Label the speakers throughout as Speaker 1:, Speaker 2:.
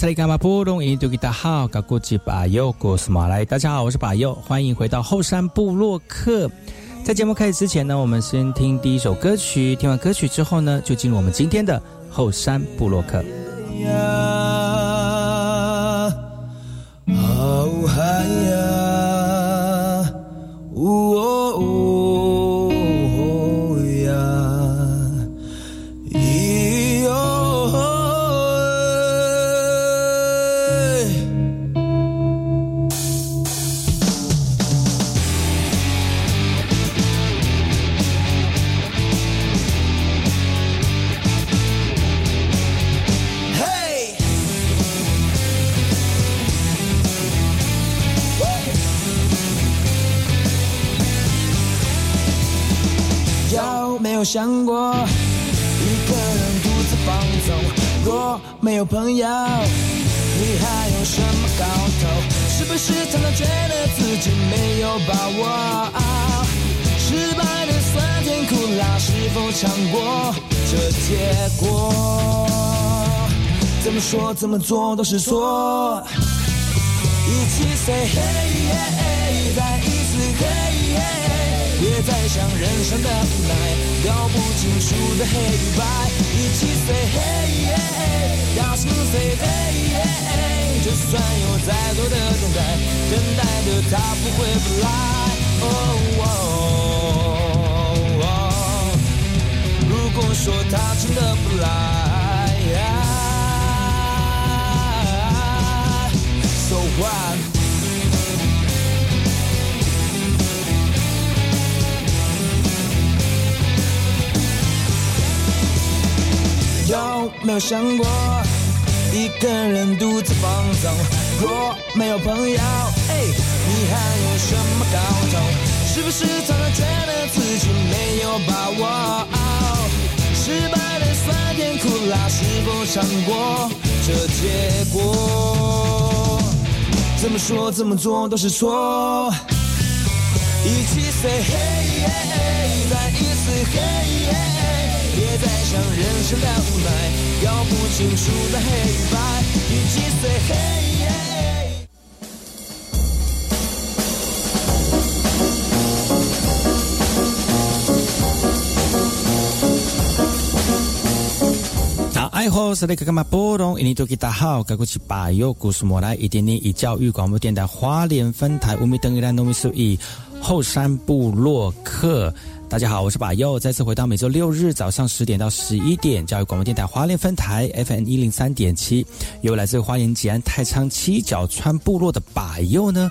Speaker 1: 大家好，大家好，我是巴尤，欢迎回到后山部落客。在节目开始之前呢，我们先听第一首歌曲。听完歌曲之后呢，就进入我们今天的后山部落客。
Speaker 2: 有想过一个人独自放纵，若没有朋友，你还有什么搞头？是不是常常觉得自己没有把握？失败的酸甜苦辣，是否尝过这结果？怎么说怎么做都是错。一起 say hey，再一次 hey。别再想人生的无奈，搞不清楚的黑与白，一起 say hey，大声 say hey，就算有再多的等待，等待的他不会不来。如果说他真的不来，so what？有没有想过一个人独自放纵？若没有朋友，哎，你还有什么搞头？是不是常常觉得自己没有把握？失败的酸甜苦辣，是否尝过这结果？怎么说怎么做都是错。一起 say hey，再一次 hey。别再想人生的无奈，搞不清楚的黑白，一起 say hey。
Speaker 1: 爱好是那个干嘛波动？印尼多吉大好，该过去把右故事莫来一点点以教育广播电台花莲分台五米等一兰农民数以后山部落客。大家好，我是把佑，再次回到每周六日早上十点到十一点，教育广播电台花莲分台 FM 一零三点七，由来自花莲吉安太仓七角川部落的把佑呢。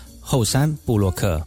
Speaker 1: 后山布洛克。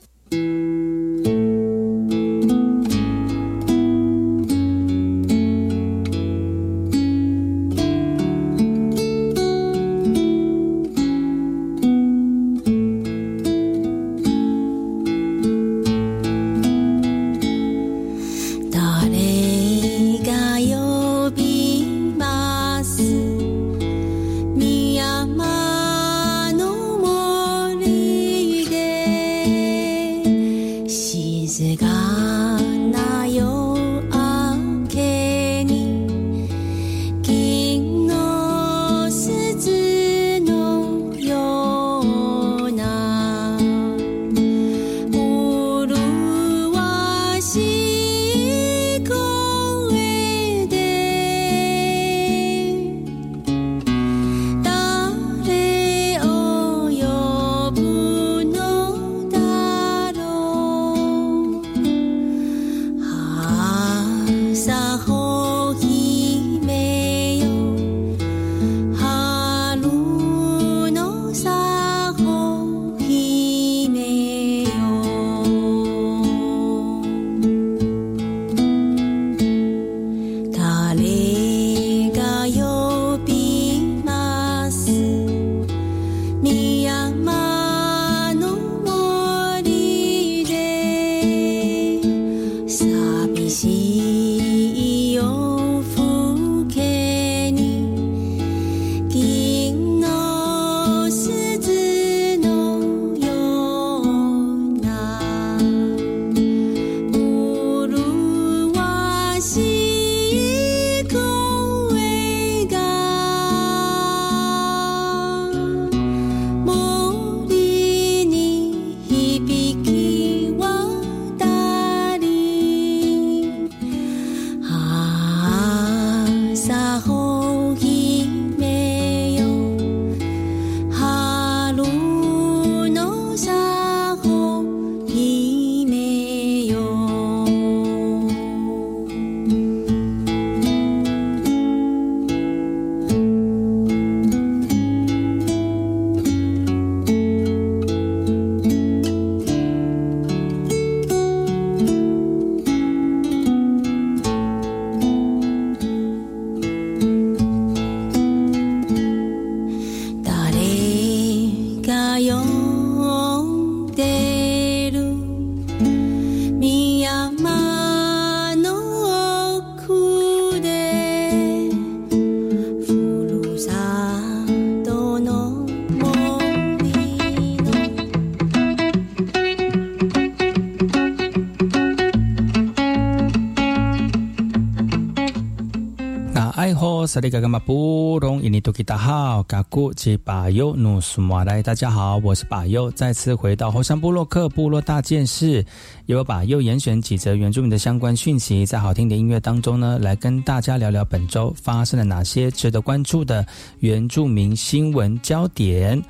Speaker 1: 萨利嘎嘎马布隆伊尼多吉达好，嘎古吉巴尤努苏马来，大家好，我是巴尤，再次回到后山部落克部落大件事，由巴尤严选几则原住民的相关讯息，在好听的音乐当中呢，来跟大家聊聊本周发生了哪些值得关注的原住民新闻焦点。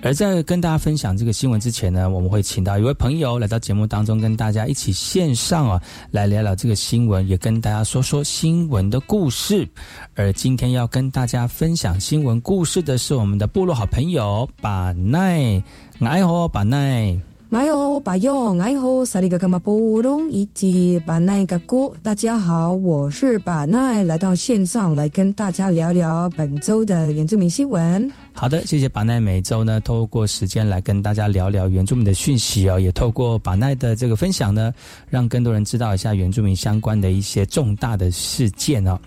Speaker 1: 而在跟大家分享这个新闻之前呢，我们会请到一位朋友来到节目当中，跟大家一起线上啊来聊聊这个新闻，也跟大家说说新闻的故事。而今天要跟大家分享新闻故事的是我们的部落好朋友把奈，哎吼把奈。
Speaker 3: 哎呦，巴友，哎吼，萨利格格马布隆以及巴奈格古，大家好，我是巴奈，来到线上来跟大家聊聊本周的原住民新闻。
Speaker 1: 好的，谢谢巴奈，每周呢透过时间来跟大家聊聊原住民的讯息哦，也透过巴奈的这个分享呢，让更多人知道一下原住民相关的一些重大的事件哦。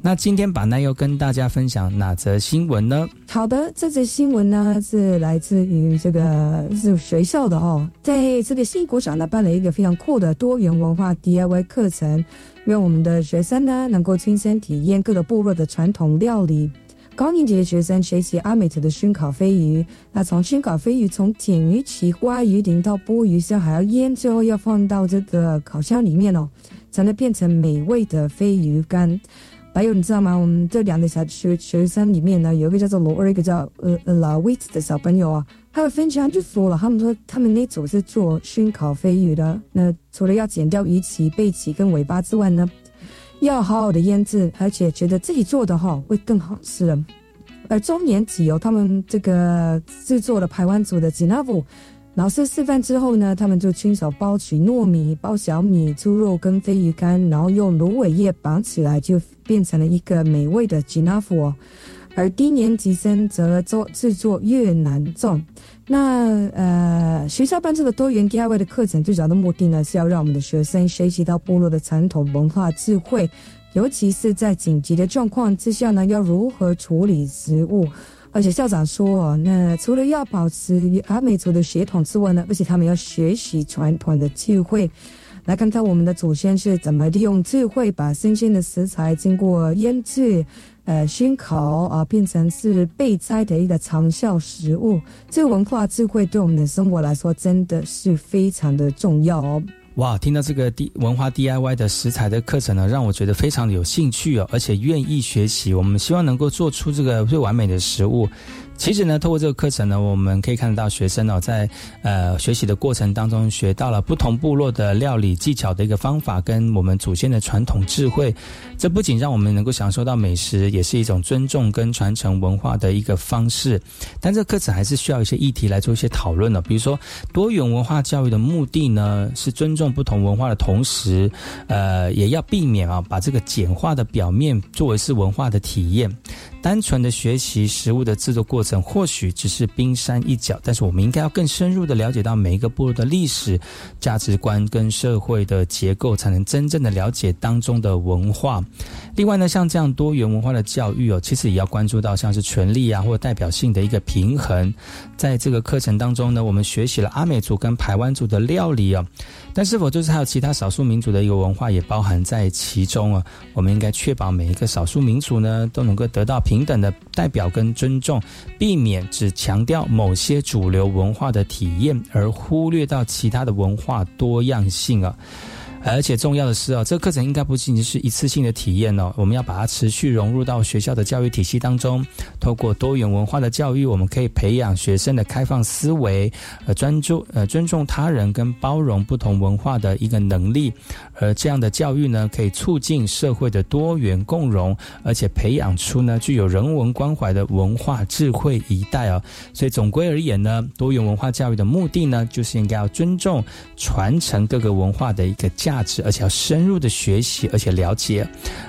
Speaker 1: 那今天把奈又跟大家分享哪则新闻呢？
Speaker 3: 好的，这则新闻呢是来自于这个是学校的哦，在这个新国场呢办了一个非常酷的多元文化 DIY 课程，让我们的学生呢能够亲身体验各个部落的传统料理。高年级的学生学习阿美族的熏烤飞鱼，那从熏烤飞鱼从点鱼起刮鱼鳞到剥鱼香，还要腌，最后要放到这个烤箱里面哦，才能变成美味的飞鱼干。还有你知道吗？我们这两个小学学生里面呢，有一个叫做罗二，一个叫呃呃老威子的小朋友啊，他们分享就说了，他们说他们那组是做熏烤飞鱼的。那除了要剪掉鱼鳍、背鳍跟尾巴之外呢，要好好的腌制，而且觉得自己做的哈会更好吃。而中年级由他们这个制作的排湾组的吉纳布。老师示范之后呢，他们就亲手包取糯米、包小米、猪肉跟飞鱼干，然后用芦苇叶绑起来，就变成了一个美味的吉纳夫。而低年级生则做制作越南粽。那呃，学校办这个多元 DIY 的课程，最主要的目的呢，是要让我们的学生学习到部落的传统文化智慧，尤其是在紧急的状况之下呢，要如何处理食物。而且校长说，那除了要保持阿美族的血统之外呢，而且他们要学习传统的智慧，来看看我们的祖先是怎么利用智慧把新鲜的食材经过腌制、呃熏烤啊，变成是备菜的一个长效食物。这个文化智慧对我们的生活来说真的是非常的重要哦。
Speaker 1: 哇，听到这个 D 文化 DIY 的食材的课程呢，让我觉得非常的有兴趣哦，而且愿意学习。我们希望能够做出这个最完美的食物。其实呢，透过这个课程呢，我们可以看得到学生哦，在呃学习的过程当中，学到了不同部落的料理技巧的一个方法，跟我们祖先的传统智慧。这不仅让我们能够享受到美食，也是一种尊重跟传承文化的一个方式。但这课程还是需要一些议题来做一些讨论的，比如说多元文化教育的目的呢，是尊重不同文化的同时，呃，也要避免啊，把这个简化的表面作为是文化的体验。单纯的学习食物的制作过程，或许只是冰山一角，但是我们应该要更深入的了解到每一个部落的历史、价值观跟社会的结构，才能真正的了解当中的文化。另外呢，像这样多元文化的教育哦，其实也要关注到像是权力啊或代表性的一个平衡。在这个课程当中呢，我们学习了阿美族跟排湾族的料理哦，但是否就是还有其他少数民族的一个文化也包含在其中啊？我们应该确保每一个少数民族呢都能够得到平等的代表跟尊重，避免只强调某些主流文化的体验，而忽略到其他的文化多样性啊。而且重要的是啊，这个课程应该不仅仅是一次性的体验哦，我们要把它持续融入到学校的教育体系当中。透过多元文化的教育，我们可以培养学生的开放思维、呃专注、呃尊重他人跟包容不同文化的一个能力。而这样的教育呢，可以促进社会的多元共融，而且培养出呢具有人文关怀的文化智慧一代哦。所以总归而言呢，多元文化教育的目的呢，就是应该要尊重、传承各个文化的一个价值，而且要深入的学习，而且了解。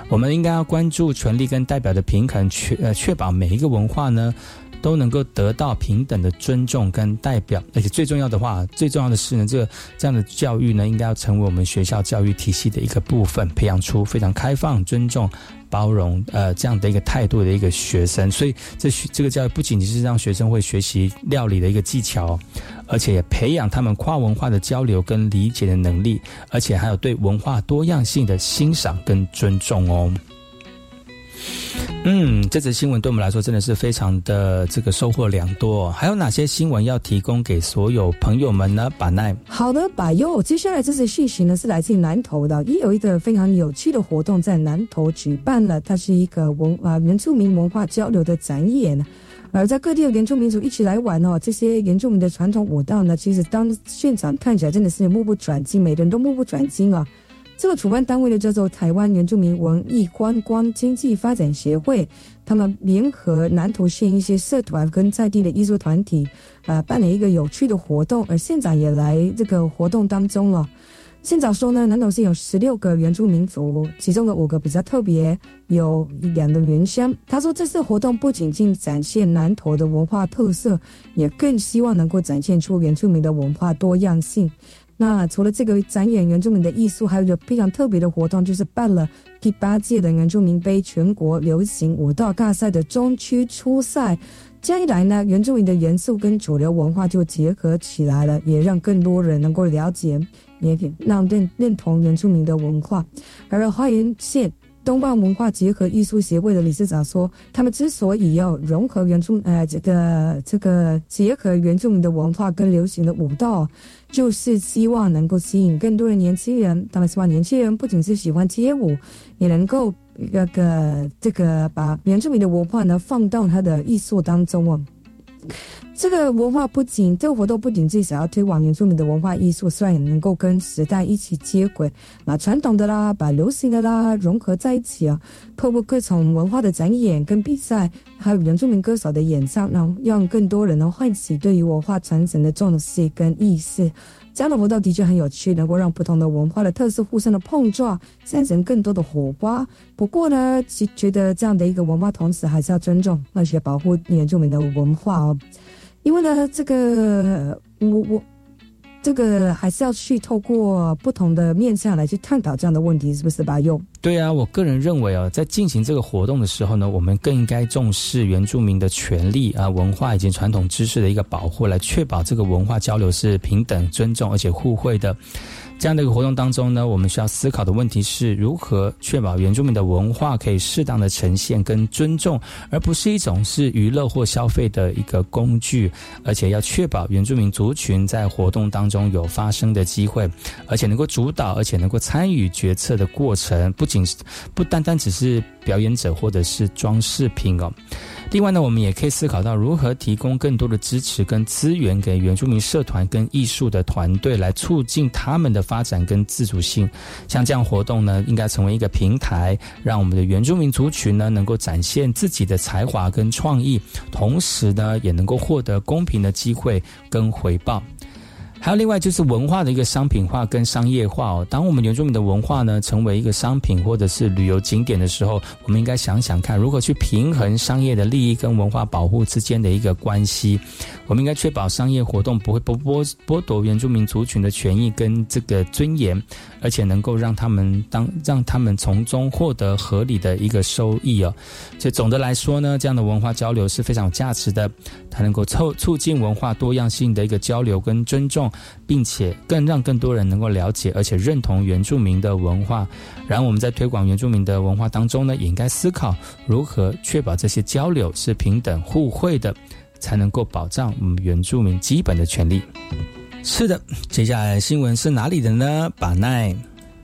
Speaker 1: 我们应该要关注权力跟代表的平衡，确呃确保每一个文化呢。都能够得到平等的尊重跟代表，而且最重要的话，最重要的是呢，这个这样的教育呢，应该要成为我们学校教育体系的一个部分，培养出非常开放、尊重、包容呃这样的一个态度的一个学生。所以，这学这个教育不仅仅是让学生会学习料理的一个技巧，而且也培养他们跨文化的交流跟理解的能力，而且还有对文化多样性的欣赏跟尊重哦。嗯，这则新闻对我们来说真的是非常的这个收获良多。还有哪些新闻要提供给所有朋友们呢？把奈，
Speaker 3: 好的，把右。接下来这则讯息呢是来自南投的，也有一个非常有趣的活动在南投举办了，它是一个文啊原住民文化交流的展演，而在各地的原住民族一起来玩哦，这些原住民的传统舞蹈呢，其实当现场看起来真的是目不转睛，每个人都目不转睛啊。这个主办单位呢叫做台湾原住民文艺观光经济发展协会，他们联合南投县一些社团跟在地的艺术团体，啊，办了一个有趣的活动，而县长也来这个活动当中了。县长说呢，南投县有十六个原住民族，其中的五个比较特别，有两个原乡。他说，这次活动不仅仅展现南投的文化特色，也更希望能够展现出原住民的文化多样性。那除了这个展演原住民的艺术，还有一个非常特别的活动，就是办了第八届的原住民杯全国流行舞蹈大赛的中区初赛。这样一来呢，原住民的元素跟主流文化就结合起来了，也让更多人能够了解，也让认认同原住民的文化。而花莲县。东方文化结合艺术协会的理事长说：“他们之所以要融合原住呃这个这个结合原住民的文化跟流行的舞蹈，就是希望能够吸引更多的年轻人。他们希望年轻人不仅是喜欢街舞，也能够那个这个把原住民的文化呢放到他的艺术当中哦。”这个文化不仅这个活动不仅自己想要推广原住民的文化艺术，虽然也能够跟时代一起接轨，把传统的啦，把流行的啦融合在一起啊，透过各种文化的展演跟比赛，还有原住民歌手的演唱，然后让更多人能唤起对于文化传承的重视跟意识。这样的活动的确很有趣，能够让不同的文化的特色互相的碰撞，产生更多的火花。不过呢，其觉得这样的一个文化，同时还是要尊重而且保护原住民的文化哦。因为呢，这个我我这个还是要去透过不同的面向来去探讨这样的问题，是不是吧？用
Speaker 1: 对啊，我个人认为啊，在进行这个活动的时候呢，我们更应该重视原住民的权利啊、文化以及传统知识的一个保护，来确保这个文化交流是平等、尊重而且互惠的。这样的一个活动当中呢，我们需要思考的问题是如何确保原住民的文化可以适当的呈现跟尊重，而不是一种是娱乐或消费的一个工具，而且要确保原住民族群在活动当中有发生的机会，而且能够主导，而且能够参与决策的过程，不仅是不单单只是表演者或者是装饰品哦。另外呢，我们也可以思考到如何提供更多的支持跟资源给原住民社团跟艺术的团队，来促进他们的发展跟自主性。像这样活动呢，应该成为一个平台，让我们的原住民族群呢能够展现自己的才华跟创意，同时呢也能够获得公平的机会跟回报。还有另外就是文化的一个商品化跟商业化哦。当我们原住民的文化呢成为一个商品或者是旅游景点的时候，我们应该想想看如何去平衡商业的利益跟文化保护之间的一个关系。我们应该确保商业活动不会剥剥剥夺原住民族群的权益跟这个尊严，而且能够让他们当让他们从中获得合理的一个收益哦。所以总的来说呢，这样的文化交流是非常有价值的，它能够促促进文化多样性的一个交流跟尊重。并且更让更多人能够了解，而且认同原住民的文化。然后我们在推广原住民的文化当中呢，也应该思考如何确保这些交流是平等互惠的，才能够保障我们原住民基本的权利。是的，接下来新闻是哪里的呢？把奈。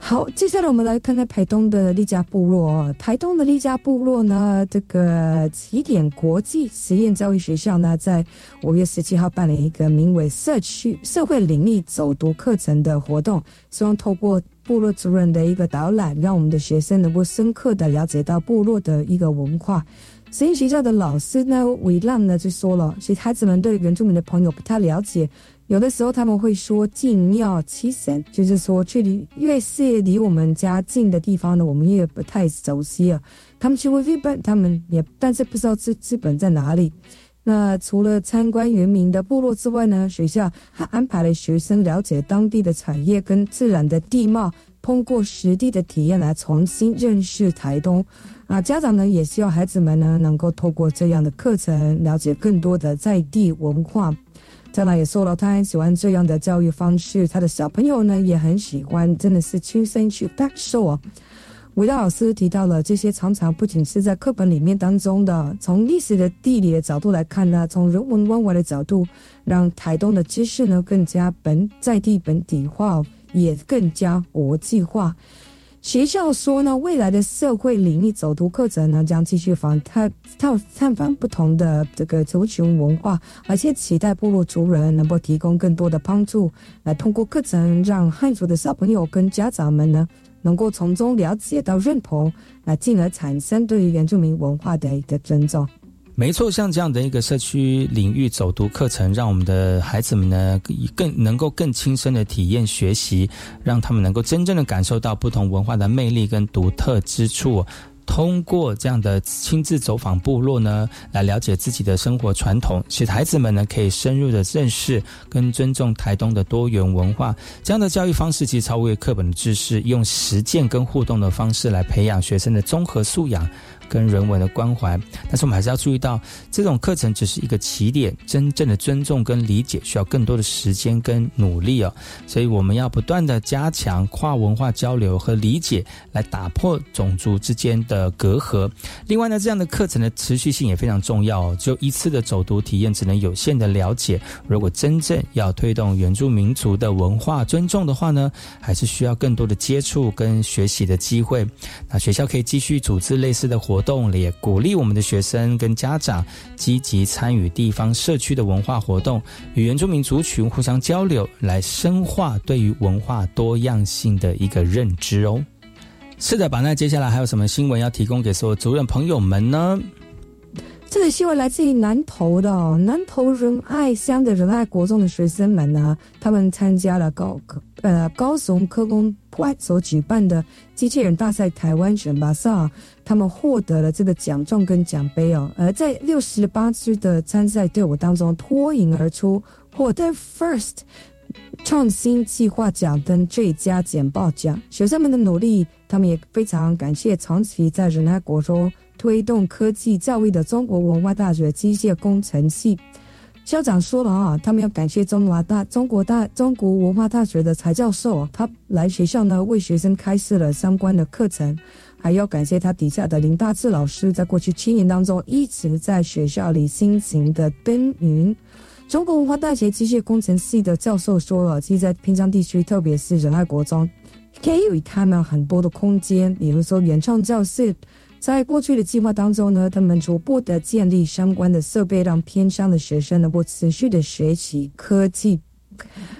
Speaker 3: 好，接下来我们来看看台东的利家部落。台东的利家部落呢，这个起点国际实验教育学校呢，在五月十七号办了一个名为“社区社会领域走读课程”的活动，希望透过部落主任的一个导览，让我们的学生能够深刻的了解到部落的一个文化。实验学校的老师呢，维浪呢就说了，其实孩子们对原住民的朋友不太了解。有的时候他们会说近庙七神，就是说距离越是离我们家近的地方呢，我们越不太熟悉啊。他们去过日本，他们也但是不知道日日本在哪里。那除了参观原民的部落之外呢，学校还安排了学生了解当地的产业跟自然的地貌，通过实地的体验来重新认识台东。啊，家长呢也希望孩子们呢能够透过这样的课程，了解更多的在地文化。再来也说了，他很喜欢这样的教育方式，他的小朋友呢也很喜欢，真的是亲身去感受啊。韦道老师提到了这些，常常不仅是在课本里面当中的，从历史的地理的角度来看呢，从人文关怀的角度，让台东的知识呢更加本在地本地化，也更加国际化。学校说呢，未来的社会领域走读课程呢，将继续访探探探访不同的这个族群文化，而且期待部落族人能够提供更多的帮助，来通过课程让汉族的小朋友跟家长们呢，能够从中了解到认同，来进而产生对于原住民文化的一个尊重。
Speaker 1: 没错，像这样的一个社区领域走读课程，让我们的孩子们呢更能够更亲身的体验学习，让他们能够真正的感受到不同文化的魅力跟独特之处。通过这样的亲自走访部落呢，来了解自己的生活传统，使孩子们呢可以深入的认识跟尊重台东的多元文化。这样的教育方式其实超越课本的知识，用实践跟互动的方式来培养学生的综合素养。跟人文的关怀，但是我们还是要注意到，这种课程只是一个起点，真正的尊重跟理解需要更多的时间跟努力哦。所以我们要不断的加强跨文化交流和理解，来打破种族之间的隔阂。另外呢，这样的课程的持续性也非常重要哦。就一次的走读体验，只能有限的了解。如果真正要推动原住民族的文化尊重的话呢，还是需要更多的接触跟学习的机会。那学校可以继续组织类似的活。活动也鼓励我们的学生跟家长积极参与地方社区的文化活动，与原住民族群互相交流，来深化对于文化多样性的一个认知哦。是的，吧？那接下来还有什么新闻要提供给所有族人朋友们呢？
Speaker 3: 这个新闻来自于南投的南投仁爱乡的仁爱国中的学生们呢，他们参加了高科呃高雄科工外所举办的机器人大赛台湾选拔赛，他们获得了这个奖状跟奖杯哦。而在六十八支的参赛队伍当中脱颖而出，获得 First 创新计划奖跟最佳简报奖。学生们的努力，他们也非常感谢长期在仁爱国中。推动科技教育的中国文化大学机械工程系校长说了啊，他们要感谢中华大中国大中国文化大学的蔡教授，他来学校呢为学生开设了相关的课程，还要感谢他底下的林大志老师，在过去七年当中一直在学校里辛勤的耕耘。中国文化大学机械工程系的教授说了，其实在平江地区，特别是仁爱国中，可以有他们很多的空间，比如说原创教室。在过去的计划当中呢，他们逐步的建立相关的设备，让偏乡的学生能够持续的学习科技。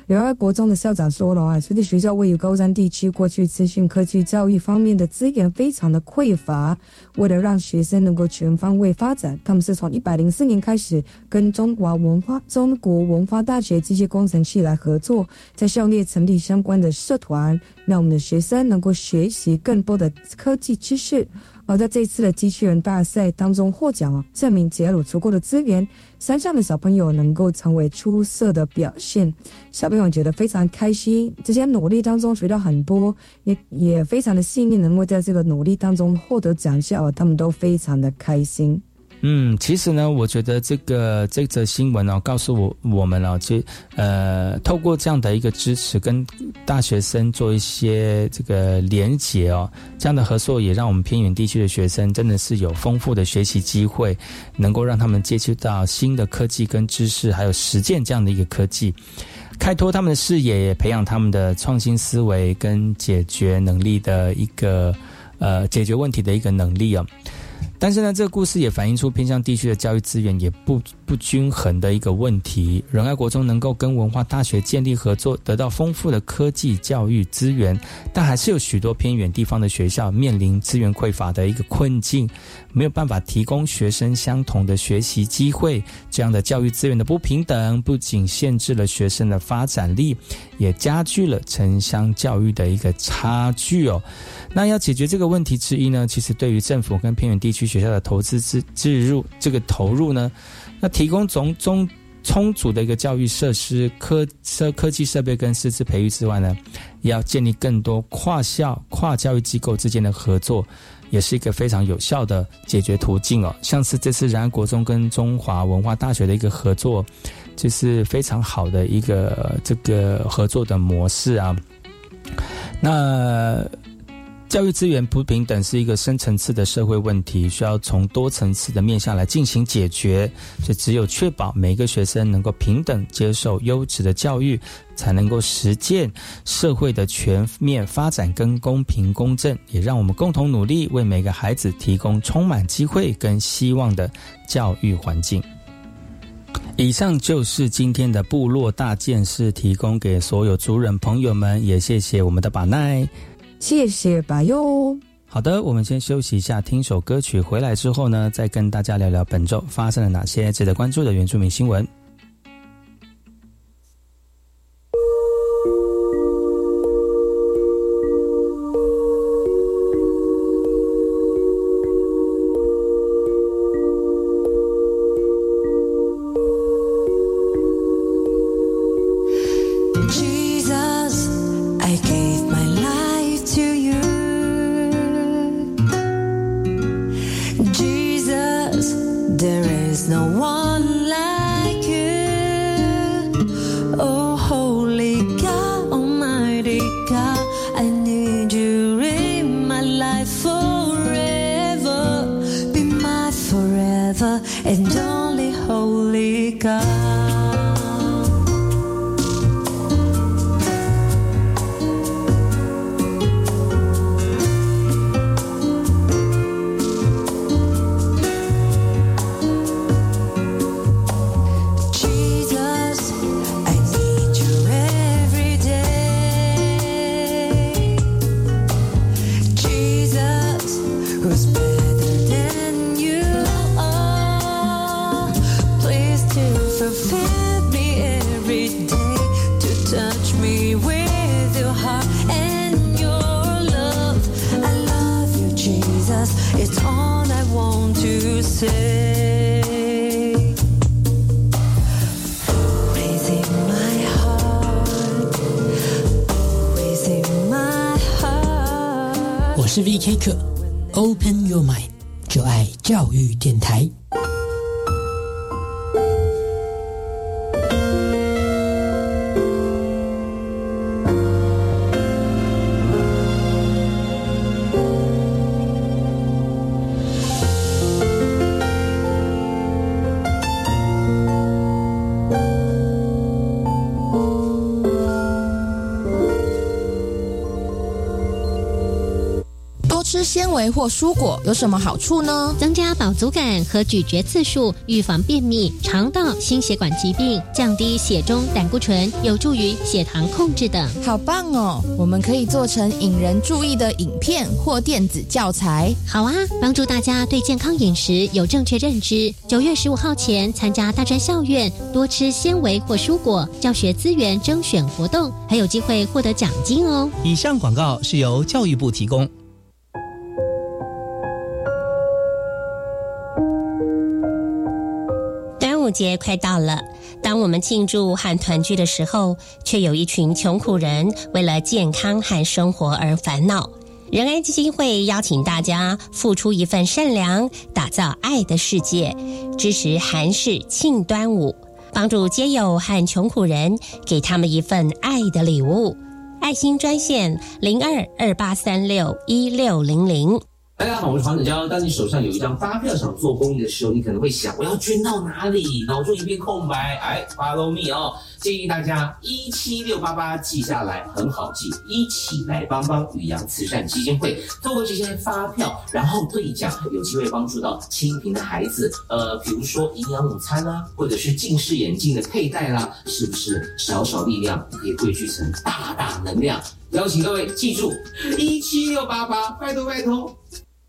Speaker 3: 仁爱国中的校长说了啊，随着学校位于高山地区，过去资讯科技教育方面的资源非常的匮乏。为了让学生能够全方位发展，他们是从一百零四年开始跟中华文化中国文化大学机械工程系来合作，在校内成立相关的社团，让我们的学生能够学习更多的科技知识。而在这次的机器人大赛当中获奖，证明只要有足够的资源，山上的小朋友能够成为出色的表现。小朋友觉得非常开心，这些努力当中学到很多，也也非常的幸运能够在这个努力当中获得奖项，他们都非常的开心。
Speaker 1: 嗯，其实呢，我觉得这个这则新闻呢，告诉我我们啊，其呃，透过这样的一个支持，跟大学生做一些这个连结哦，这样的合作也让我们偏远地区的学生真的是有丰富的学习机会，能够让他们接触到新的科技跟知识，还有实践这样的一个科技，开拓他们的视野，也培养他们的创新思维跟解决能力的一个呃解决问题的一个能力啊。但是呢，这个故事也反映出偏向地区的教育资源也不不均衡的一个问题。仁爱国中能够跟文化大学建立合作，得到丰富的科技教育资源，但还是有许多偏远地方的学校面临资源匮乏的一个困境，没有办法提供学生相同的学习机会。这样的教育资源的不平等，不仅限制了学生的发展力，也加剧了城乡教育的一个差距哦。那要解决这个问题之一呢，其实对于政府跟偏远地区学校的投资置置入这个投入呢，那提供种种充足的一个教育设施、科设科技设备跟师资培育之外呢，也要建立更多跨校跨教育机构之间的合作，也是一个非常有效的解决途径哦。像是这次然安国中跟中华文化大学的一个合作，就是非常好的一个这个合作的模式啊。那。教育资源不平等是一个深层次的社会问题，需要从多层次的面向来进行解决。所以，只有确保每个学生能够平等接受优质的教育，才能够实践社会的全面发展跟公平公正。也让我们共同努力，为每个孩子提供充满机会跟希望的教育环境。以上就是今天的部落大件事，提供给所有族人朋友们，也谢谢我们的把奈。
Speaker 3: 谢谢吧哟。
Speaker 1: 好的，我们先休息一下，听首歌曲。回来之后呢，再跟大家聊聊本周发生了哪些值得关注的原住民新闻。
Speaker 4: and
Speaker 5: only holy God.
Speaker 6: K 课，Open Your Mind，就爱教育电台。
Speaker 4: 纤维或蔬果有什么好处呢？
Speaker 7: 增加饱足感和咀嚼次数，预防便秘、肠道、心血管疾病，降低血中胆固醇，有助于血糖控制等。
Speaker 4: 好棒哦！我们可以做成引人注意的影片或电子教材。
Speaker 7: 好啊，帮助大家对健康饮食有正确认知。九月十五号前参加大专校院多吃纤维或蔬果教学资源征选活动，还有机会获得奖金哦。
Speaker 8: 以上广告是由教育部提供。
Speaker 9: 端午节快到了，当我们庆祝和团聚的时候，却有一群穷苦人为了健康和生活而烦恼。仁爱基金会邀请大家付出一份善良，打造爱的世界，支持韩式庆端午，帮助街友和穷苦人，给他们一份爱的礼物。爱心专线零二二八三六一六零零。
Speaker 10: 大家好，我是黄子佼。当你手上有一张发票想做公益的时候，你可能会想，我要捐到哪里？脑中一片空白。哎，Follow me 哦！建议大家一七六八八记下来，很好记。一起来帮帮宇阳慈善基金会，透过这些发票，然后兑奖，有机会帮助到清贫的孩子。呃，比如说营养午餐啦，或者是近视眼镜的佩戴啦，是不是小小力量可以汇聚成大大能量？邀请各位记住一七六八八，拜托拜托。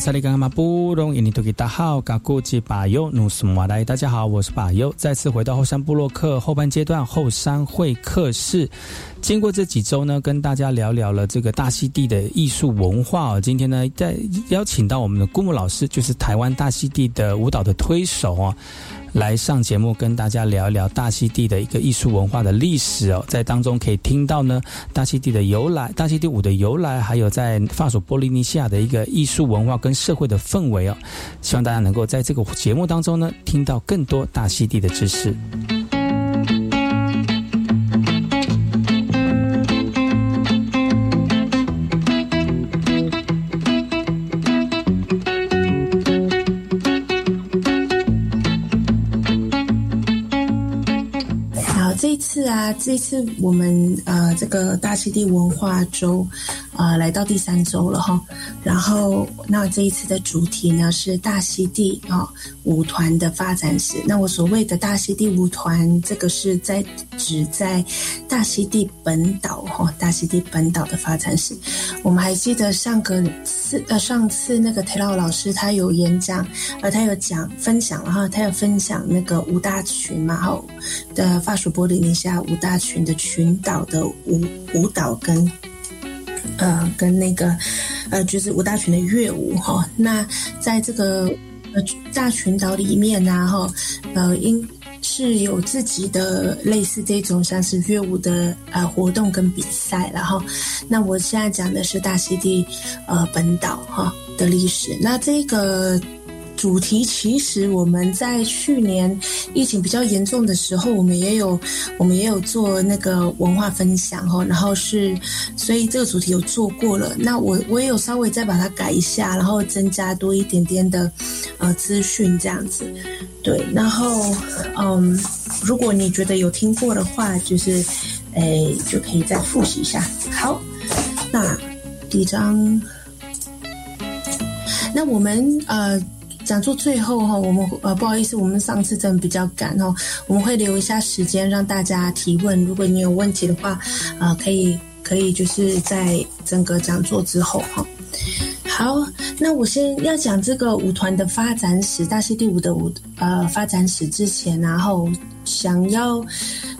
Speaker 1: 萨利干嘛不容印尼多吉大号嘎古吉巴尤努斯马来，大家好，我是巴尤，再次回到后山部落客后半阶段后山会客室。经过这几周呢，跟大家聊聊了这个大溪地的艺术文化哦。今天呢，再邀请到我们的顾木老师，就是台湾大溪地的舞蹈的推手哦。来上节目跟大家聊一聊大溪地的一个艺术文化的历史哦，在当中可以听到呢大溪地的由来、大溪地舞的由来，还有在法属波利尼西亚的一个艺术文化跟社会的氛围哦。希望大家能够在这个节目当中呢听到更多大溪地的知识。
Speaker 11: 这次我们呃这个大溪地文化周，呃来到第三周了哈。然后那这一次的主题呢是大溪地啊舞团的发展史。那我所谓的大溪地舞团，这个是在指在大溪地本岛哈，大溪地本岛的发展史。我们还记得上个次呃上次那个 Taylor 老师他有演讲，呃他有讲分享了哈，他有分享那个五大群嘛哈的法属波利尼。下五大群的群岛的舞舞蹈跟，呃，跟那个，呃，就是五大群的乐舞哈。那在这个呃大群岛里面呢，哈，呃，应是有自己的类似这种像是乐舞的呃活动跟比赛，然后，那我现在讲的是大溪地呃本岛哈的历史。那这个。主题其实我们在去年疫情比较严重的时候，我们也有我们也有做那个文化分享哈，然后是所以这个主题有做过了。那我我也有稍微再把它改一下，然后增加多一点点的呃资讯这样子。对，然后嗯，如果你觉得有听过的话，就是诶就可以再复习一下。好，那第一章，那我们呃。讲座最后哈，我们呃不好意思，我们上次真的比较赶哈，我们会留一下时间让大家提问。如果你有问题的话，啊可以可以就是在整个讲座之后哈。好，那我先要讲这个舞团的发展史，大溪地舞的舞呃发展史之前，然后想要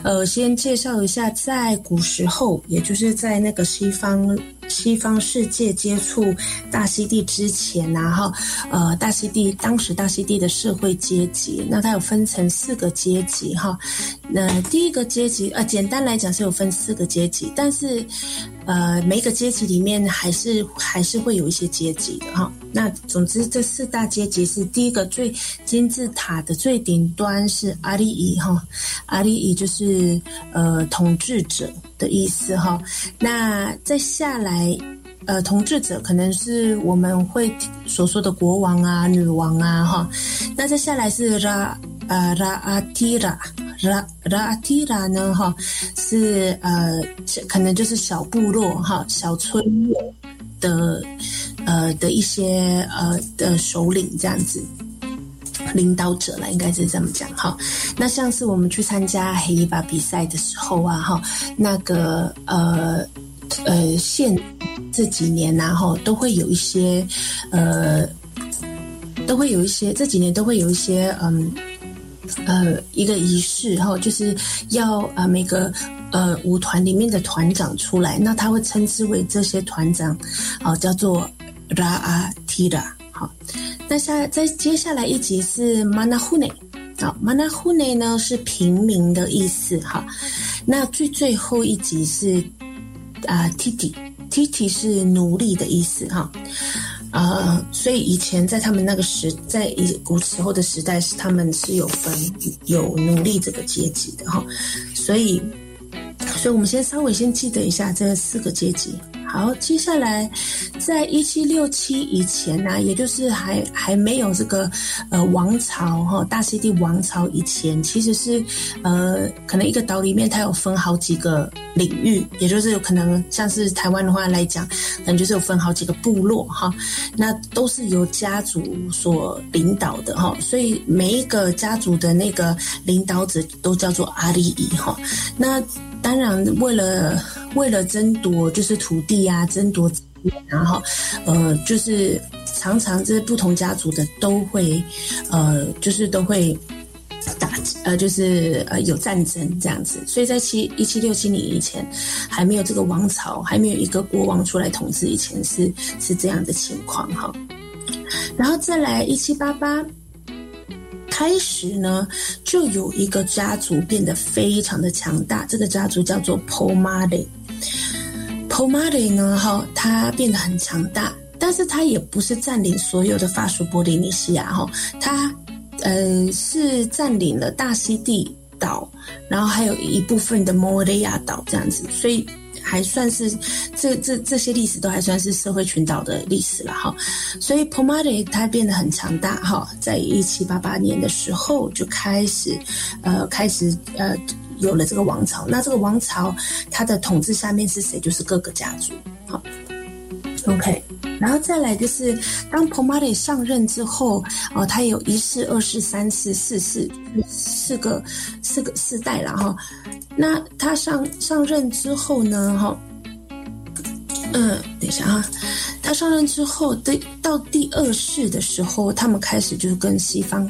Speaker 11: 呃先介绍一下，在古时候，也就是在那个西方。西方世界接触大溪地之前，然后呃，大溪地当时大溪地的社会阶级，那它有分成四个阶级哈。那第一个阶级呃，简单来讲是有分四个阶级，但是呃，每一个阶级里面还是还是会有一些阶级的哈。那总之这四大阶级是第一个最金字塔的最顶端是阿里伊哈，阿里伊就是呃统治者。的意思哈，那再下来，呃，统治者可能是我们会所说的国王啊、女王啊哈，那再下来是拉呃拉阿提拉拉拉阿提拉呢哈，是呃可能就是小部落哈、小村落的呃的一些呃的首领这样子。领导者了，应该是这么讲哈。那像是我们去参加黑衣巴比赛的时候啊，哈，那个呃呃，现这几年然后都会有一些呃，都会有一些这几年都会有一些嗯呃一个仪式哈，就是要呃每个呃舞团里面的团长出来，那他会称之为这些团长，哦叫做拉阿提拉。好，那下在接下来一集是 manahune，好，manahune 呢是平民的意思哈。那最最后一集是啊 titi，titi 是奴隶的意思哈。啊，所以以前在他们那个时，在以古时候的时代是他们是有分有奴隶这个阶级的哈。所以，所以我们先稍微先记得一下这四个阶级。好，接下来，在一七六七以前呢，也就是还还没有这个呃王朝哈大溪地王朝以前，其实是呃可能一个岛里面它有分好几个领域，也就是有可能像是台湾的话来讲，可能就是有分好几个部落哈，那都是由家族所领导的哈，所以每一个家族的那个领导者都叫做阿里伊哈，那。当然，为了为了争夺就是土地啊，争夺，然后呃，就是常常这不同家族的都会呃，就是都会打呃，就是呃有战争这样子。所以在七一七六七年以前，还没有这个王朝，还没有一个国王出来统治以前，是是这样的情况哈。然后再来一七八八。开始呢，就有一个家族变得非常的强大。这个家族叫做 Pomade。Pomade 呢，哈，它变得很强大，但是它也不是占领所有的法属波利尼西亚，哈，它呃是占领了大溪地岛，然后还有一部分的摩雷亚岛这样子，所以。还算是这这这些历史都还算是社会群岛的历史了哈，所以 Pomade 它变得很强大哈，在一七八八年的时候就开始，呃，开始呃有了这个王朝。那这个王朝它的统治下面是谁？就是各个家族。好，OK，然后再来就是当 Pomade 上任之后，哦，他有一世、二世、三世、四世四个四个四代了哈。那他上上任之后呢？哈，嗯，等一下啊，他上任之后，对到第二世的时候，他们开始就是跟西方，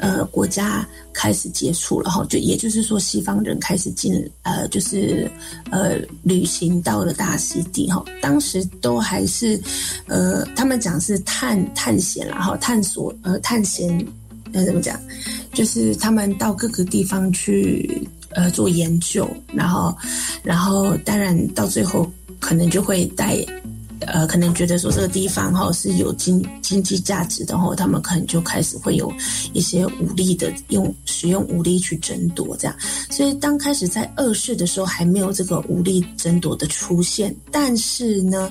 Speaker 11: 呃，国家开始接触了哈，就也就是说，西方人开始进，呃，就是呃，旅行到了大溪地哈。当时都还是，呃，他们讲是探探险然后探索，呃，探险，呃，怎么讲？就是他们到各个地方去。呃，做研究，然后，然后，当然到最后可能就会带，呃，可能觉得说这个地方哈是有经经济价值的话，他们可能就开始会有一些武力的用使用武力去争夺这样。所以当开始在二世的时候还没有这个武力争夺的出现，但是呢，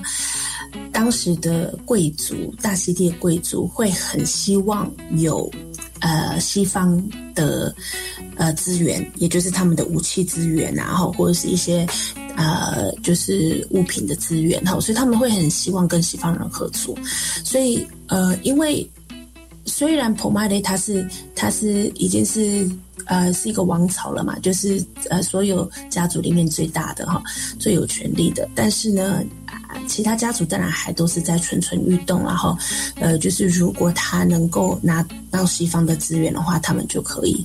Speaker 11: 当时的贵族大溪地贵族会很希望有。呃，西方的呃资源，也就是他们的武器资源，然后或者是一些呃，就是物品的资源，哈，所以他们会很希望跟西方人合作。所以呃，因为虽然 Pomade 它是它是已经是呃是一个王朝了嘛，就是呃所有家族里面最大的哈，最有权力的，但是呢。其他家族当然还都是在蠢蠢欲动，然后，呃，就是如果他能够拿到西方的资源的话，他们就可以，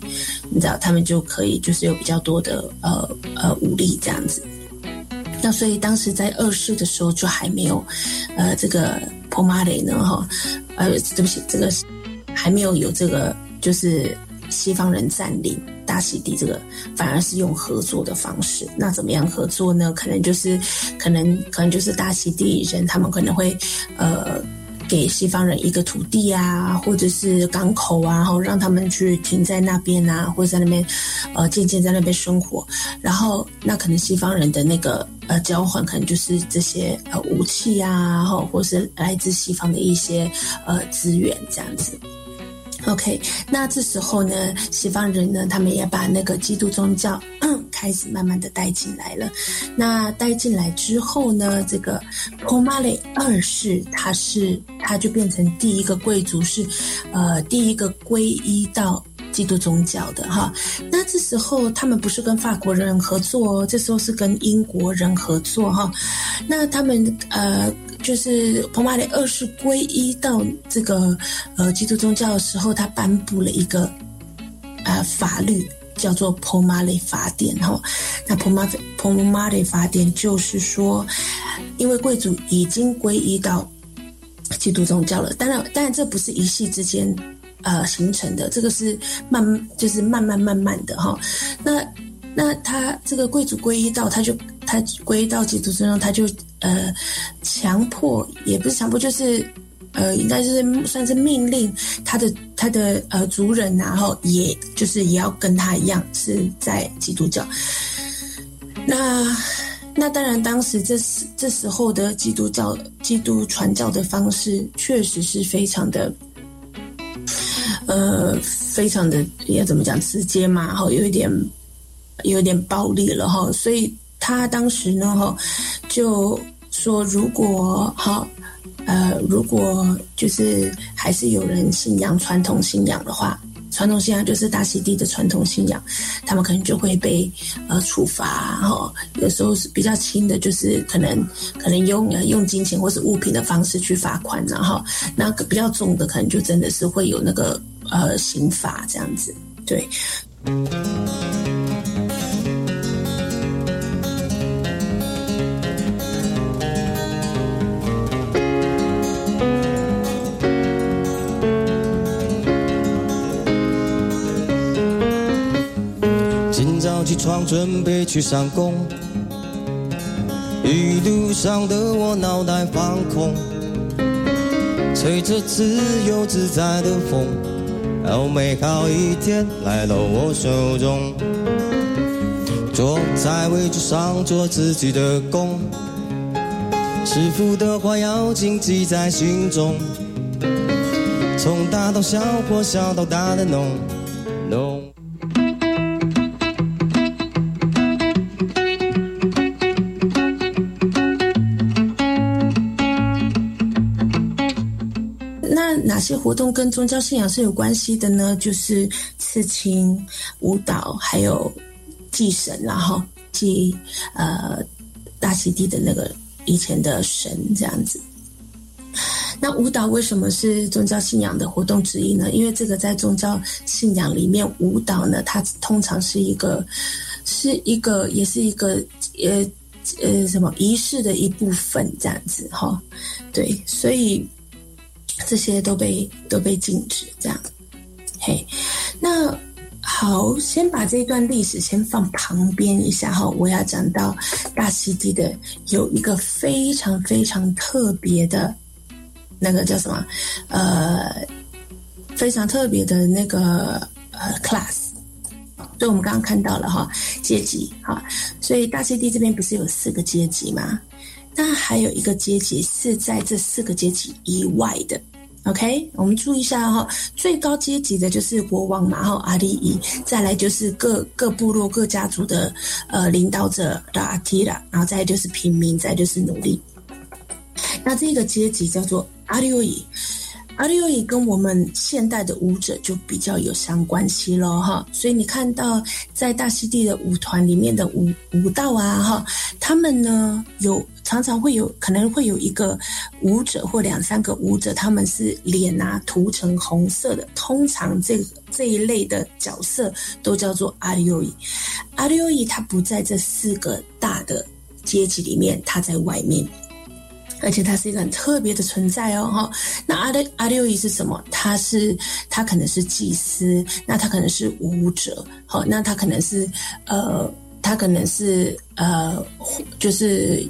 Speaker 11: 你知道，他们就可以就是有比较多的呃呃武力这样子。那所以当时在二世的时候就还没有，呃，这个普马雷呢，哈，呃，对不起，这个还没有有这个，就是西方人占领大溪地，这个反而是用合作的方式。那怎么样合作呢？可能就是，可能可能就是大溪地人他们可能会，呃。给西方人一个土地啊，或者是港口啊，然后让他们去停在那边啊，或者在那边，呃，渐渐在那边生活。然后，那可能西方人的那个呃交换，可能就是这些呃武器啊，然后或是来自西方的一些呃资源这样子。OK，那这时候呢，西方人呢，他们也把那个基督宗教 开始慢慢的带进来了。那带进来之后呢，这个 p o m a l e 二世，他是他就变成第一个贵族，是呃第一个皈依到基督宗教的哈。那这时候他们不是跟法国人合作哦，这时候是跟英国人合作哈。那他们呃。就是彭马里二世皈依到这个呃基督宗教的时候，他颁布了一个呃法律，叫做彭马里法典哈。那彭马彭马里法典就是说，因为贵族已经皈依到基督宗教了，当然当然这不是一夕之间呃形成的，这个是慢就是慢慢慢慢的哈。那那他这个贵族皈依到，他就他归到基督身上，他就。呃，强迫也不是强迫，就是呃，应该是算是命令他的他的呃族人，然后也就是也要跟他一样是在基督教。那那当然，当时这时这时候的基督教基督传教的方式，确实是非常的，呃，非常的要怎么讲直接嘛，哈，有一点有一点暴力了哈，所以他当时呢，哈，就。说如果哈，呃，如果就是还是有人信仰传统信仰的话，传统信仰就是大溪地的传统信仰，他们可能就会被呃处罚哈。有时候是比较轻的，就是可能可能用用金钱或是物品的方式去罚款，然后那个比较重的，可能就真的是会有那个呃刑罚这样子，对。
Speaker 12: 床准备去上工，一路上的我脑袋放空，吹着自由自在的风，好美好一天来到我手中。坐在位置上做自己的工，师傅的话要谨记在心中，从大到小或小到大的弄
Speaker 11: 这些活动跟宗教信仰是有关系的呢？就是刺青、舞蹈，还有祭神，然后祭呃大溪地的那个以前的神这样子。那舞蹈为什么是宗教信仰的活动之一呢？因为这个在宗教信仰里面，舞蹈呢，它通常是一个是一个也是一个呃呃什么仪式的一部分这样子哈。对，所以。这些都被都被禁止，这样，嘿，那好，先把这段历史先放旁边一下哈。我要讲到大溪地的有一个非常非常特别的，那个叫什么？呃，非常特别的那个呃 class。所以我们刚刚看到了哈阶级哈，所以大溪地这边不是有四个阶级吗？那还有一个阶级是在这四个阶级以外的，OK？我们注意一下哈，最高阶级的就是国王嘛，哈阿里伊，再来就是各各部落各家族的呃领导者的阿提拉，然后再就是平民，再就是奴隶。那这个阶级叫做阿里伊。阿里也跟我们现代的舞者就比较有相关系咯，哈，所以你看到在大溪地的舞团里面的舞舞蹈啊，哈，他们呢有常常会有可能会有一个舞者或两三个舞者，他们是脸啊涂成红色的，通常这这一类的角色都叫做阿里伊。阿里伊他不在这四个大的阶级里面，他在外面。而且他是一个很特别的存在哦，哈。那阿六阿六伊是什么？他是他可能是祭司，那他可能是舞者，好，那他可能是呃，他可能是呃，就是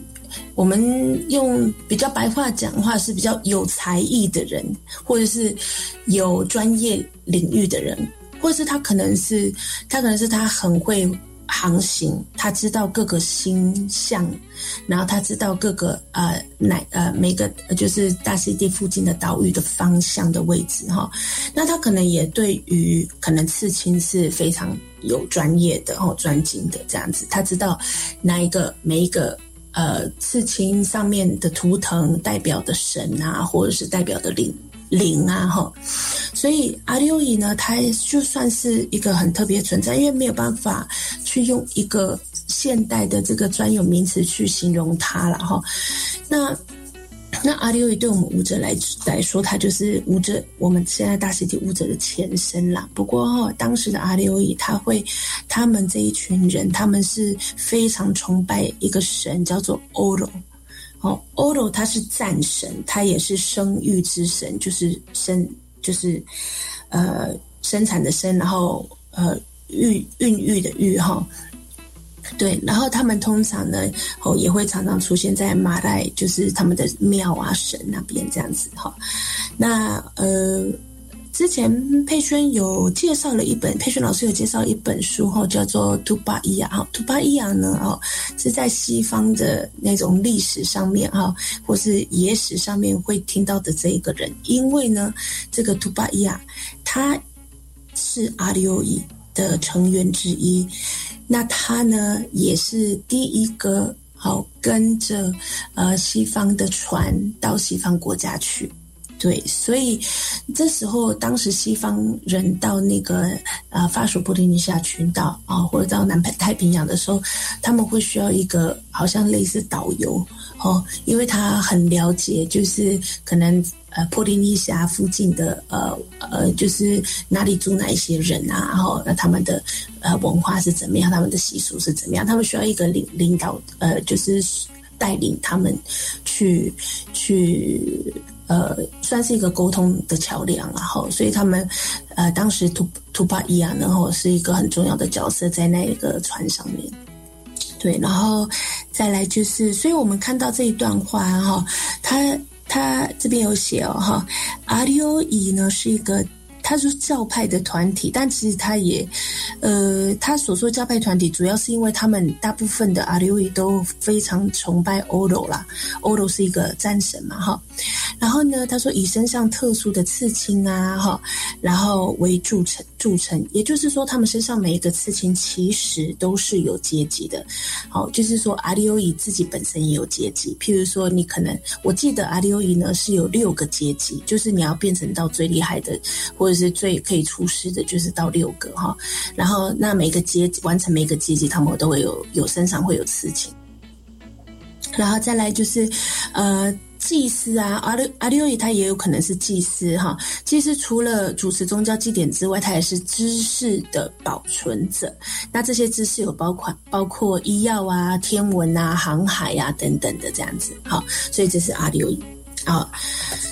Speaker 11: 我们用比较白话讲话是比较有才艺的人，或者是有专业领域的人，或者是他可能是他可能是他很会。航行，他知道各个星象，然后他知道各个呃哪呃每个就是大溪地附近的岛屿的方向的位置哈。那他可能也对于可能刺青是非常有专业的哦专精的这样子，他知道哪一个每一个呃刺青上面的图腾代表的神啊，或者是代表的灵。灵啊，哈，所以阿六伊呢，它就算是一个很特别存在，因为没有办法去用一个现代的这个专有名词去形容它了，哈。那那阿六伊对我们舞者来来说，它就是舞者，我们现在大实体舞者的前身啦。不过哈，当时的阿六伊，他会他们这一群人，他们是非常崇拜一个神，叫做欧罗。哦，欧罗他是战神，他也是生育之神，就是生就是，呃，生产的生，然后呃，孕孕育的育哈，对，然后他们通常呢，哦，也会常常出现在马来，就是他们的庙啊神那边这样子哈，那呃。之前佩轩有介绍了一本，佩轩老师有介绍一本书哈，叫做《图巴伊亚》哈，《图巴伊亚》呢哦，是在西方的那种历史上面哈，或是野史上面会听到的这一个人，因为呢，这个图巴伊亚他是阿里欧伊的成员之一，那他呢也是第一个好跟着呃西方的船到西方国家去。对，所以这时候，当时西方人到那个呃法属波利尼西亚群岛啊，或者到南太平洋的时候，他们会需要一个好像类似导游哦，因为他很了解，就是可能呃波利尼西亚附近的呃呃，就是哪里住哪一些人啊，然后那他们的呃文化是怎么样，他们的习俗是怎么样，他们需要一个领领导呃，就是带领他们去去。呃，算是一个沟通的桥梁，然后，所以他们，呃，当时图图巴伊啊，然后是一个很重要的角色在那一个船上面，对，然后再来就是，所以我们看到这一段话哈，他他这边有写哦哈，阿里欧伊呢是一个。他是教派的团体，但其实他也，呃，他所说教派团体，主要是因为他们大部分的阿留伊都非常崇拜欧罗啦，欧罗是一个战神嘛，哈。然后呢，他说以身上特殊的刺青啊，哈，然后为著称著称，也就是说，他们身上每一个刺青其实都是有阶级的，好，就是说阿留伊自己本身也有阶级，譬如说你可能，我记得阿留伊呢是有六个阶级，就是你要变成到最厉害的，或者。是最可以出师的，就是到六个哈，然后那每个阶级完成每个阶级，他们都会有有身上会有刺青，然后再来就是呃祭司啊，阿六阿六伊他也有可能是祭司哈，祭司除了主持宗教祭典之外，他也是知识的保存者。那这些知识有包括包括医药啊、天文啊、航海啊等等的这样子，好，所以这是阿六伊啊。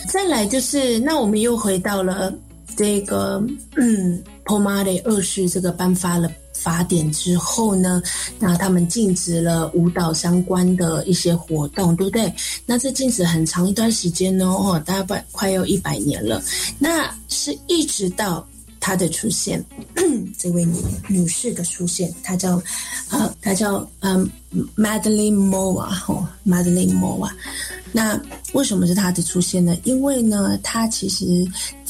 Speaker 11: 再来就是那我们又回到了。这个嗯，p o m a 二世这个颁发了法典之后呢，那他们禁止了舞蹈相关的一些活动，对不对？那这禁止很长一段时间呢，哦，大概快要一百年了。那是一直到他的出现，这位女女士的出现，她叫呃，她叫嗯，Madeline Moa，哦，Madeline Moa。那为什么是她的出现呢？因为呢，她其实。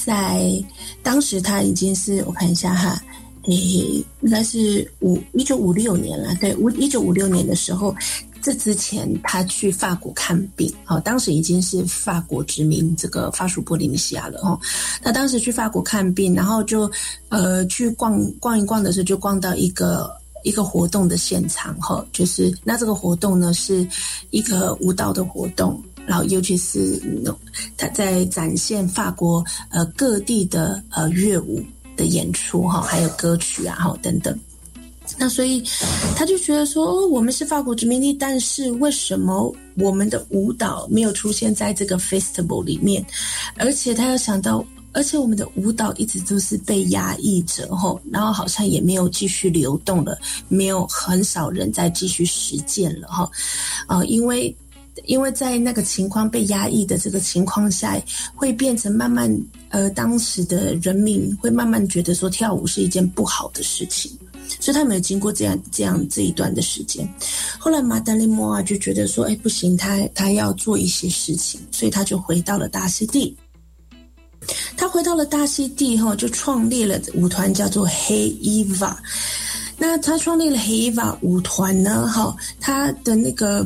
Speaker 11: 在当时，他已经是我看一下哈，诶，应该是五一九五六年了。对，五一九五六年的时候，这之前他去法国看病，好，当时已经是法国殖民这个法属波利尼西亚了哦。他当时去法国看病，然后就呃去逛逛一逛的时候，就逛到一个一个活动的现场哈，就是那这个活动呢是一个舞蹈的活动。然后，尤其是他在展现法国呃各地的呃乐舞的演出哈，还有歌曲啊，哈等等。那所以他就觉得说，哦，我们是法国殖民地，但是为什么我们的舞蹈没有出现在这个 festival 里面？而且他又想到，而且我们的舞蹈一直都是被压抑着，吼，然后好像也没有继续流动了，没有很少人在继续实践了，哈，啊，因为因为在那个情况被压抑的这个情况下，会变成慢慢，呃，当时的人民会慢慢觉得说跳舞是一件不好的事情。所以他没有经过这样这样这一段的时间，后来马德里莫啊就觉得说，哎，不行，他他要做一些事情，所以他就回到了大溪地。他回到了大溪地后，就创立了舞团，叫做黑伊娃。那他创立了黑伊娃舞团呢，哈，他的那个。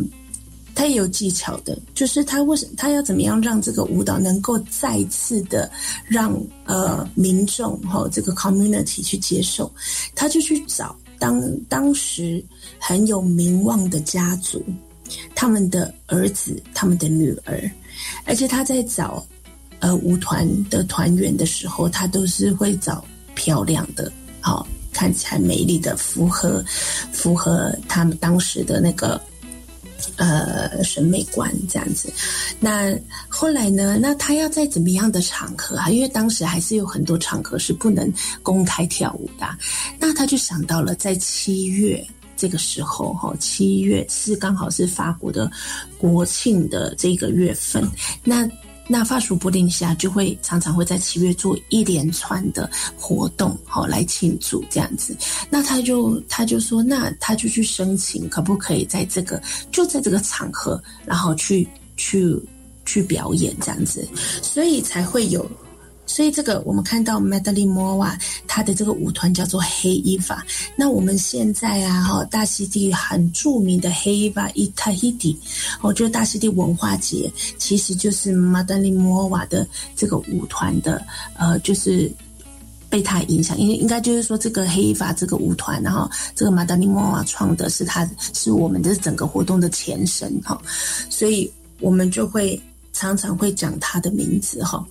Speaker 11: 他也有技巧的，就是他为什他要怎么样让这个舞蹈能够再次的让呃民众哈这个 community 去接受，他就去找当当时很有名望的家族，他们的儿子、他们的女儿，而且他在找呃舞团的团员的时候，他都是会找漂亮的，好看起来美丽的，符合符合他们当时的那个。呃，审美观这样子，那后来呢？那他要在怎么样的场合啊？因为当时还是有很多场合是不能公开跳舞的。那他就想到了在七月这个时候，哈，七月是刚好是法国的国庆的这个月份，那。那发属不定下就会常常会在七月做一连串的活动，好来庆祝这样子。那他就他就说，那他就去申请，可不可以在这个就在这个场合，然后去去去表演这样子，所以才会有。所以这个我们看到 Madeline Moa 他的这个舞团叫做黑衣法。那我们现在啊，哈，大溪地很著名的黑衣法 Itahidi，哦，就是大溪地文化节，其实就是 Madeline Moa 的这个舞团的，呃，就是被他影响，因为应该就是说这个黑衣法这个舞团，然后这个 Madeline Moa 创的是他是我们的整个活动的前身哈，所以我们就会常常会讲他的名字哈。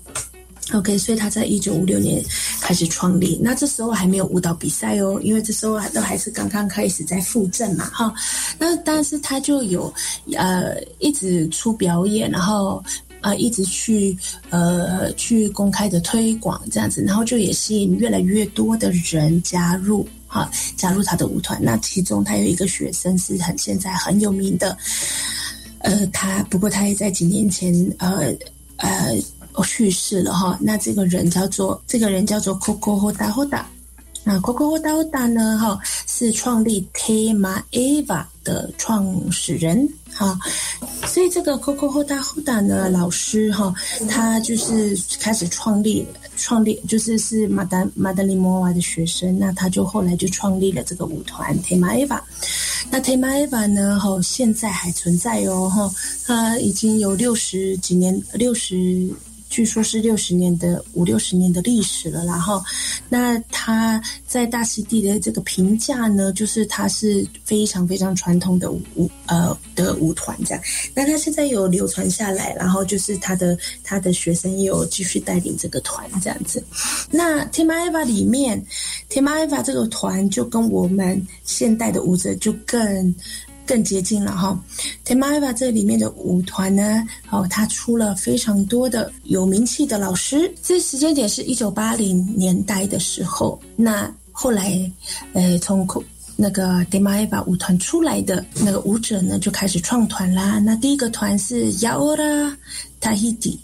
Speaker 11: OK，所以他在一九五六年开始创立，那这时候还没有舞蹈比赛哦，因为这时候还都还是刚刚开始在复振嘛，哈。那但是他就有呃一直出表演，然后呃一直去呃去公开的推广这样子，然后就也吸引越来越多的人加入，哈，加入他的舞团。那其中他有一个学生是很现在很有名的，呃，他不过他也在几年前呃呃。去世了哈，那这个人叫做这个人叫做 Coco Hoda Hoda，那 Coco Hoda Hoda 呢哈是创立 Tema Eva 的创始人哈，所以这个 Coco Hoda Hoda 呢老师哈，他就是开始创立创立就是是马达马德里莫娃的学生，那他就后来就创立了这个舞团 Tema Eva，那 Tema Eva 呢哈现在还存在哦哈，他已经有六十几年六十。据说是六十年的五六十年的历史了，然后，那他在大溪地的这个评价呢，就是他是非常非常传统的舞呃的舞团这样。那他现在有流传下来，然后就是他的他的学生也有继续带领这个团这样子。那 Timaiva 里面，Timaiva 这个团就跟我们现代的舞者就更。更接近了哈，Temaiva 这里面的舞团呢，哦，他出了非常多的有名气的老师。这时间点是一九八零年代的时候，那后来，呃，从那个 Temaiva 舞团出来的那个舞者呢，就开始创团啦。那第一个团是 Yaora Tahiti。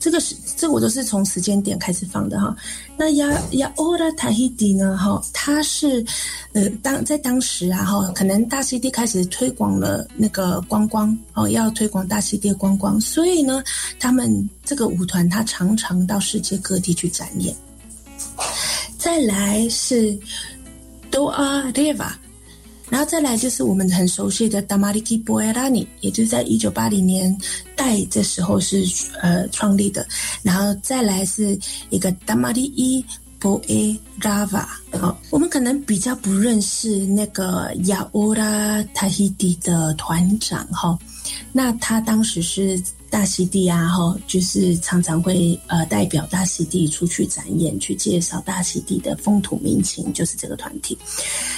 Speaker 11: 这个是这个我都是从时间点开始放的哈。那亚亚欧拉塔希迪呢？哈，它是呃当在当时啊哈，可能大溪地开始推广了那个观光哦，要推广大溪地观光，所以呢，他们这个舞团它常常到世界各地去展演。再来是 Doa Deva。然后再来就是我们很熟悉的 Damariki Boerani，也就是在一九八零年代这时候是呃创立的。然后再来是一个 Damariki Boerava，好，我们可能比较不认识那个 Yaora Tahiti 的团长哈。那他当时是大溪地啊，哈，就是常常会呃代表大溪地出去展演，去介绍大溪地的风土民情，就是这个团体。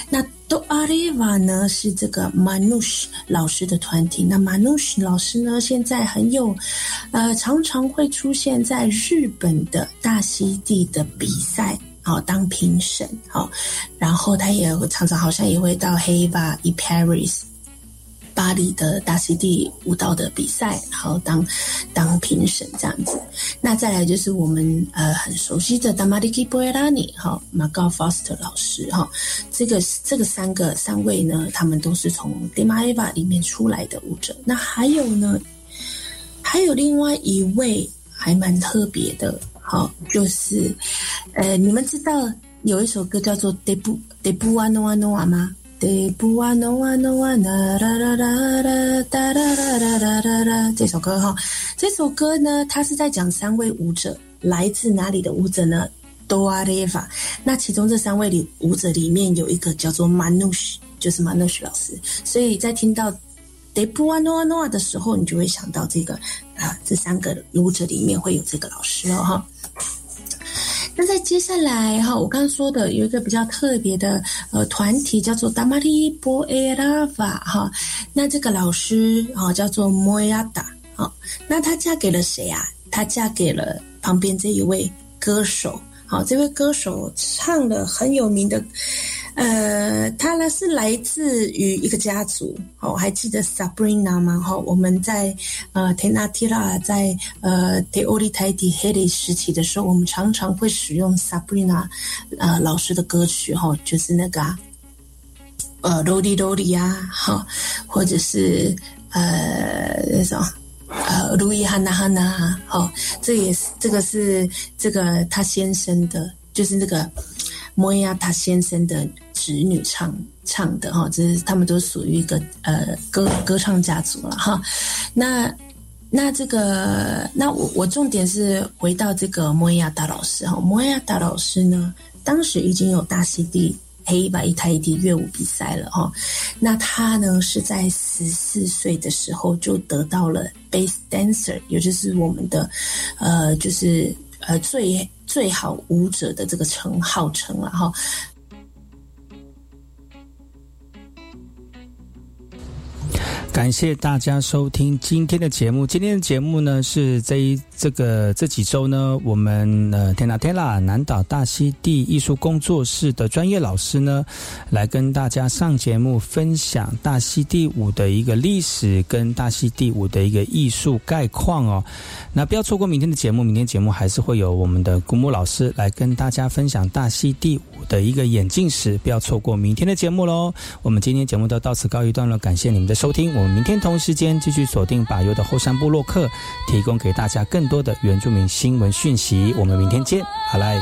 Speaker 11: 那 Do Ariva 呢是这个 Manush 老师的团体。那 Manush 老师呢，现在很有呃，常常会出现在日本的大溪地的比赛，好当评审，好，然后他也常常好像也会到 Heva in Paris。巴黎的大溪地舞蹈的比赛，然后当当评审这样子。那再来就是我们呃很熟悉的 Damaliki Boerani 哈 m a g a Foster 老师哈，这个这个三个三位呢，他们都是从 d e m a e v a 里面出来的舞者。那还有呢，还有另外一位还蛮特别的，好，就是呃，你们知道有一首歌叫做 Debu Debu Ano Ano 吗？不啊，no 啊，no 啊，啦啦啦啦啦，哒啦啦啦啦啦啦，这首歌哈，这首歌呢，它是在讲三位舞者来自哪里的舞者呢？Doa Leva。那其中这三位里舞者里面有一个叫做 Manush，就是 Manush 老师。所以在听到 De Pua Noa Noa 的时候，你就会想到这个啊，这三个舞者里面会有这个老师哦，哈。那在接下来哈，我刚刚说的有一个比较特别的呃团体叫做 Damari Boerava 哈，那这个老师哈叫做 Moyada 哈，那她嫁给了谁啊？她嫁给了旁边这一位歌手，好，这位歌手唱了很有名的。呃，他呢是来自于一个家族，哦，还记得 Sabrina 吗？哈，我们在呃 Tenatila 在呃 The o l i t a d Hedy 时期的时候，我们常常会使用 Sabrina 呃老师的歌曲，哈，就是那个呃 Lodi Lodi 啊，哈，或者是呃那种呃 Louis Hanna hana 哈，这也是这个是这个他先生的，就是那个。莫亚他先生的侄女唱唱的哈，这是他们都属于一个呃歌歌唱家族了哈。那那这个那我我重点是回到这个莫亚大老师哈。莫亚大老师呢，当时已经有大溪地黑白一台一地乐舞比赛了哈。那他呢是在十四岁的时候就得到了 Base Dancer，也就是我们的呃就是呃最。最好舞者的这个称号称了哈。
Speaker 1: 感谢大家收听今天的节目。今天的节目呢，是这一这个这几周呢，我们呃天 n 天 a 南岛大溪地艺术工作室的专业老师呢，来跟大家上节目分享大溪地舞的一个历史跟大溪地舞的一个艺术概况哦。那不要错过明天的节目，明天节目还是会有我们的古木老师来跟大家分享大溪地舞的一个眼镜史。不要错过明天的节目喽。我们今天节目都到此告一段落，感谢你们的收听。我们明天同时间继续锁定把油的后山部落客，提供给大家更多的原住民新闻讯息。我们明天见，好来。